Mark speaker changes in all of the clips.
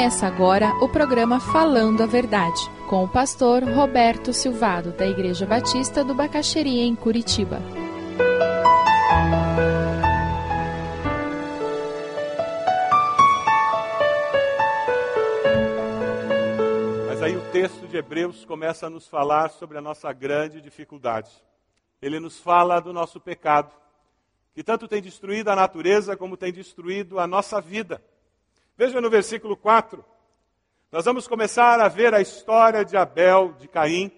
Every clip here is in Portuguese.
Speaker 1: Começa agora o programa Falando a Verdade, com o pastor Roberto Silvado, da Igreja Batista do Bacaxeria, em Curitiba.
Speaker 2: Mas aí o texto de Hebreus começa a nos falar sobre a nossa grande dificuldade. Ele nos fala do nosso pecado, que tanto tem destruído a natureza como tem destruído a nossa vida. Veja no versículo 4. Nós vamos começar a ver a história de Abel, de Caim.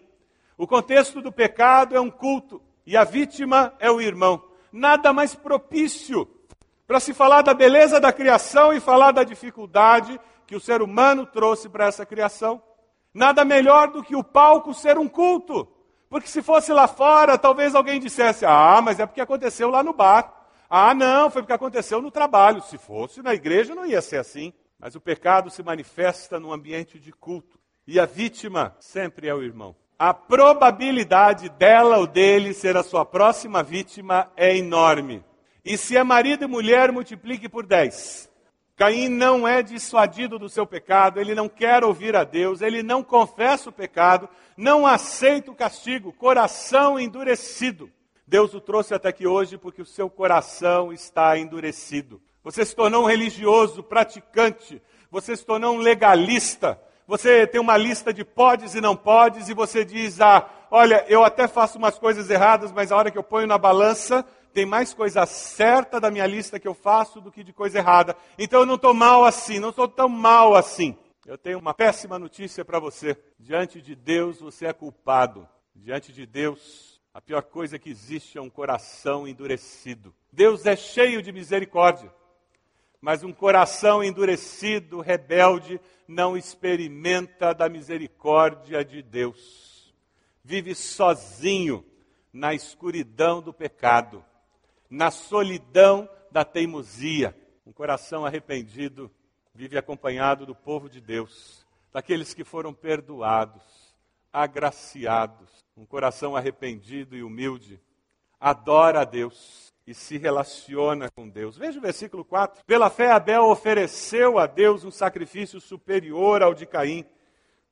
Speaker 2: O contexto do pecado é um culto e a vítima é o irmão. Nada mais propício para se falar da beleza da criação e falar da dificuldade que o ser humano trouxe para essa criação. Nada melhor do que o palco ser um culto. Porque se fosse lá fora, talvez alguém dissesse: Ah, mas é porque aconteceu lá no bar. Ah, não, foi porque aconteceu no trabalho. Se fosse na igreja, não ia ser assim. Mas o pecado se manifesta no ambiente de culto. E a vítima sempre é o irmão. A probabilidade dela ou dele ser a sua próxima vítima é enorme. E se é marido e mulher, multiplique por 10. Caim não é dissuadido do seu pecado, ele não quer ouvir a Deus, ele não confessa o pecado, não aceita o castigo, coração endurecido. Deus o trouxe até aqui hoje porque o seu coração está endurecido. Você se tornou um religioso, praticante, você se tornou um legalista. Você tem uma lista de podes e não podes e você diz: "Ah, olha, eu até faço umas coisas erradas, mas a hora que eu ponho na balança, tem mais coisa certa da minha lista que eu faço do que de coisa errada. Então eu não estou mal assim, não estou tão mal assim. Eu tenho uma péssima notícia para você. Diante de Deus você é culpado. Diante de Deus a pior coisa que existe é um coração endurecido. Deus é cheio de misericórdia, mas um coração endurecido, rebelde, não experimenta da misericórdia de Deus. Vive sozinho na escuridão do pecado, na solidão da teimosia. Um coração arrependido vive acompanhado do povo de Deus, daqueles que foram perdoados, agraciados, um coração arrependido e humilde, adora a Deus e se relaciona com Deus. Veja o versículo 4. Pela fé, Abel ofereceu a Deus um sacrifício superior ao de Caim.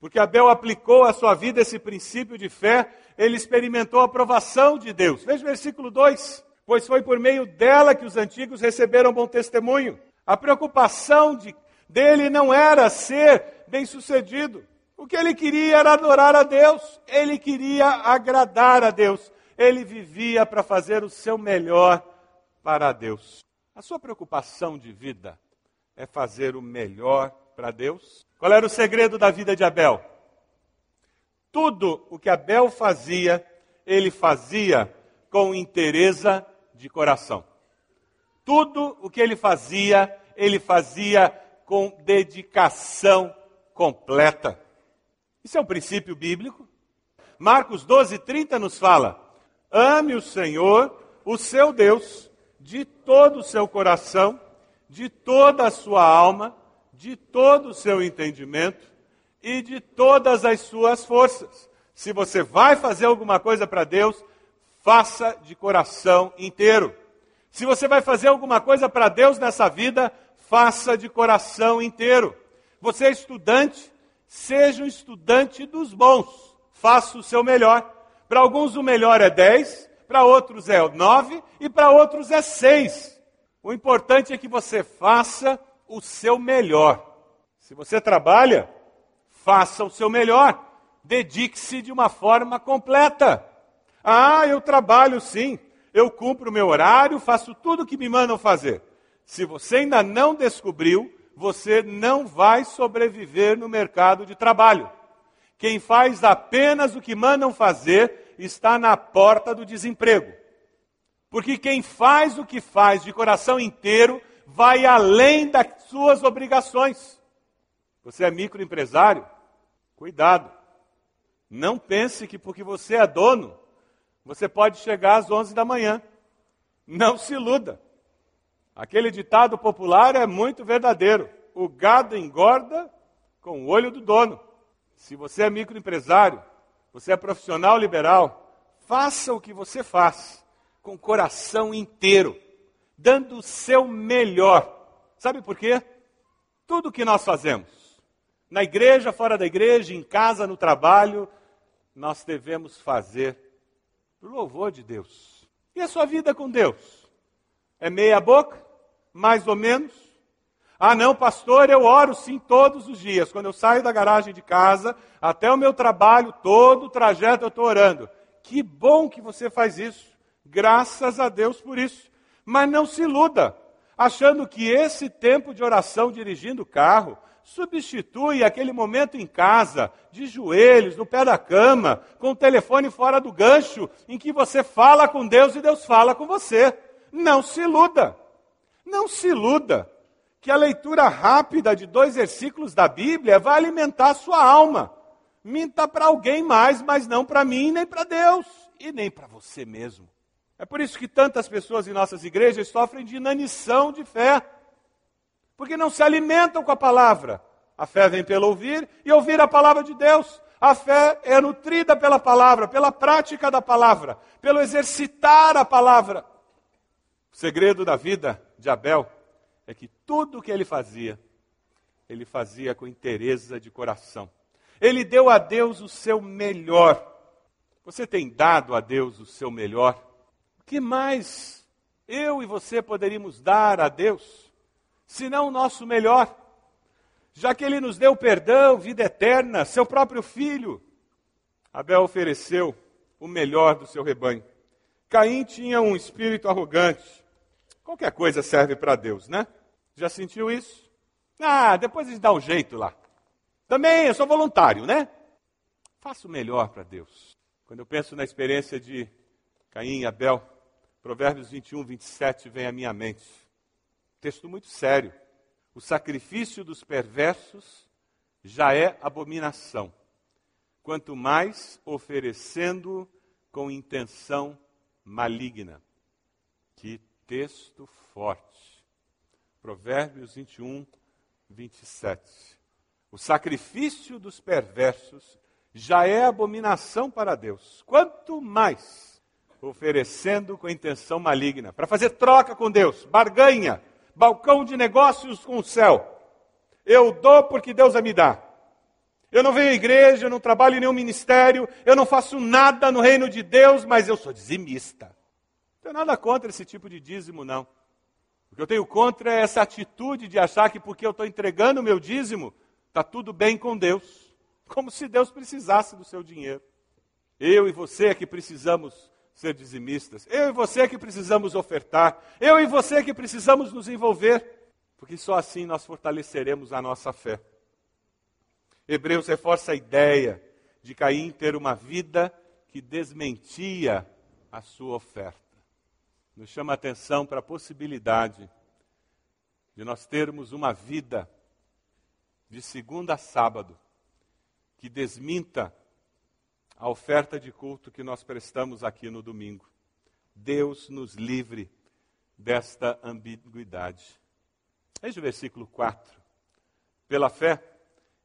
Speaker 2: Porque Abel aplicou à sua vida esse princípio de fé, ele experimentou a aprovação de Deus. Veja o versículo 2. Pois foi por meio dela que os antigos receberam bom testemunho. A preocupação de, dele não era ser bem-sucedido. O que ele queria era adorar a Deus, ele queria agradar a Deus, ele vivia para fazer o seu melhor para Deus. A sua preocupação de vida é fazer o melhor para Deus? Qual era o segredo da vida de Abel? Tudo o que Abel fazia, ele fazia com interesse de coração. Tudo o que ele fazia, ele fazia com dedicação completa. Isso é um princípio bíblico. Marcos 12, 30 nos fala: ame o Senhor, o seu Deus, de todo o seu coração, de toda a sua alma, de todo o seu entendimento e de todas as suas forças. Se você vai fazer alguma coisa para Deus, faça de coração inteiro. Se você vai fazer alguma coisa para Deus nessa vida, faça de coração inteiro. Você é estudante, seja um estudante dos bons, faça o seu melhor. Para alguns o melhor é 10, para outros é 9 e para outros é 6. O importante é que você faça o seu melhor. Se você trabalha, faça o seu melhor. Dedique-se de uma forma completa. Ah, eu trabalho sim, eu cumpro o meu horário, faço tudo o que me mandam fazer. Se você ainda não descobriu você não vai sobreviver no mercado de trabalho. Quem faz apenas o que mandam fazer está na porta do desemprego. Porque quem faz o que faz de coração inteiro vai além das suas obrigações. Você é microempresário? Cuidado. Não pense que porque você é dono, você pode chegar às 11 da manhã. Não se iluda. Aquele ditado popular é muito verdadeiro. O gado engorda com o olho do dono. Se você é microempresário, você é profissional liberal, faça o que você faz com o coração inteiro, dando o seu melhor. Sabe por quê? Tudo que nós fazemos, Na igreja, fora da igreja, em casa, no trabalho, nós devemos fazer o louvor de Deus. E a sua vida com Deus? É meia boca? Mais ou menos? Ah, não, pastor, eu oro sim todos os dias. Quando eu saio da garagem de casa até o meu trabalho, todo o trajeto eu estou orando. Que bom que você faz isso. Graças a Deus por isso. Mas não se iluda, achando que esse tempo de oração dirigindo o carro substitui aquele momento em casa, de joelhos, no pé da cama, com o telefone fora do gancho, em que você fala com Deus e Deus fala com você. Não se iluda. Não se iluda que a leitura rápida de dois versículos da Bíblia vai alimentar a sua alma. Minta para alguém mais, mas não para mim, nem para Deus e nem para você mesmo. É por isso que tantas pessoas em nossas igrejas sofrem de inanição de fé, porque não se alimentam com a palavra. A fé vem pelo ouvir e ouvir a palavra de Deus. A fé é nutrida pela palavra, pela prática da palavra, pelo exercitar a palavra. O segredo da vida de Abel é que tudo o que ele fazia, ele fazia com interesse de coração. Ele deu a Deus o seu melhor. Você tem dado a Deus o seu melhor? O que mais eu e você poderíamos dar a Deus, senão o nosso melhor? Já que Ele nos deu perdão, vida eterna, seu próprio filho. Abel ofereceu o melhor do seu rebanho. Caim tinha um espírito arrogante. Qualquer coisa serve para Deus, né? Já sentiu isso? Ah, depois a gente dá um jeito lá. Também eu sou voluntário, né? Faço o melhor para Deus. Quando eu penso na experiência de Caim e Abel, Provérbios 21, 27 vem à minha mente. Texto muito sério. O sacrifício dos perversos já é abominação, quanto mais oferecendo com intenção maligna. Que texto forte. Provérbios 21, 27. O sacrifício dos perversos já é abominação para Deus, quanto mais oferecendo com intenção maligna, para fazer troca com Deus, barganha, balcão de negócios com o céu. Eu dou porque Deus me dar. Eu não venho à igreja, eu não trabalho em nenhum ministério, eu não faço nada no reino de Deus, mas eu sou dizimista. Não tenho nada contra esse tipo de dízimo, não. O que eu tenho contra é essa atitude de achar que porque eu estou entregando o meu dízimo, está tudo bem com Deus. Como se Deus precisasse do seu dinheiro. Eu e você é que precisamos ser dizimistas. Eu e você é que precisamos ofertar. Eu e você é que precisamos nos envolver. Porque só assim nós fortaleceremos a nossa fé. Hebreus reforça a ideia de Caim ter uma vida que desmentia a sua oferta. Nos chama a atenção para a possibilidade de nós termos uma vida de segunda a sábado que desminta a oferta de culto que nós prestamos aqui no domingo. Deus nos livre desta ambiguidade. Veja o versículo 4. Pela fé,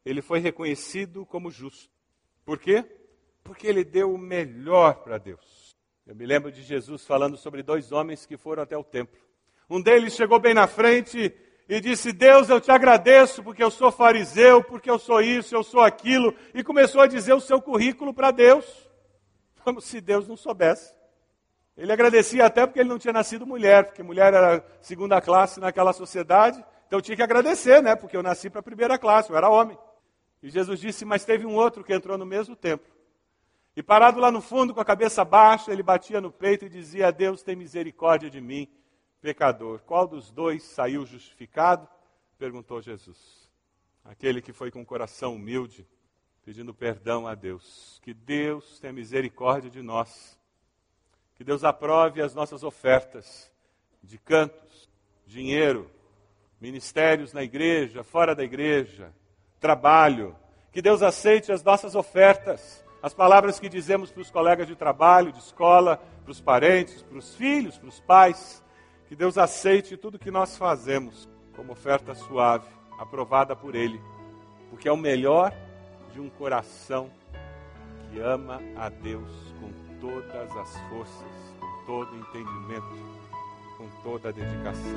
Speaker 2: ele foi reconhecido como justo. Por quê? Porque ele deu o melhor para Deus. Eu me lembro de Jesus falando sobre dois homens que foram até o templo. Um deles chegou bem na frente e disse: Deus, eu te agradeço porque eu sou fariseu, porque eu sou isso, eu sou aquilo, e começou a dizer o seu currículo para Deus, como se Deus não soubesse. Ele agradecia até porque ele não tinha nascido mulher, porque mulher era segunda classe naquela sociedade, então tinha que agradecer, né? Porque eu nasci para a primeira classe, eu era homem. E Jesus disse: Mas teve um outro que entrou no mesmo tempo. E parado lá no fundo, com a cabeça baixa, ele batia no peito e dizia: Deus tem misericórdia de mim, pecador. Qual dos dois saiu justificado? Perguntou Jesus. Aquele que foi com o coração humilde, pedindo perdão a Deus. Que Deus tenha misericórdia de nós. Que Deus aprove as nossas ofertas de cantos, dinheiro, ministérios na igreja, fora da igreja, trabalho. Que Deus aceite as nossas ofertas, as palavras que dizemos para os colegas de trabalho, de escola, para os parentes, para os filhos, para os pais que Deus aceite tudo que nós fazemos como oferta suave, aprovada por Ele, porque é o melhor de um coração que ama a Deus com todas as forças, com todo entendimento, com toda a dedicação.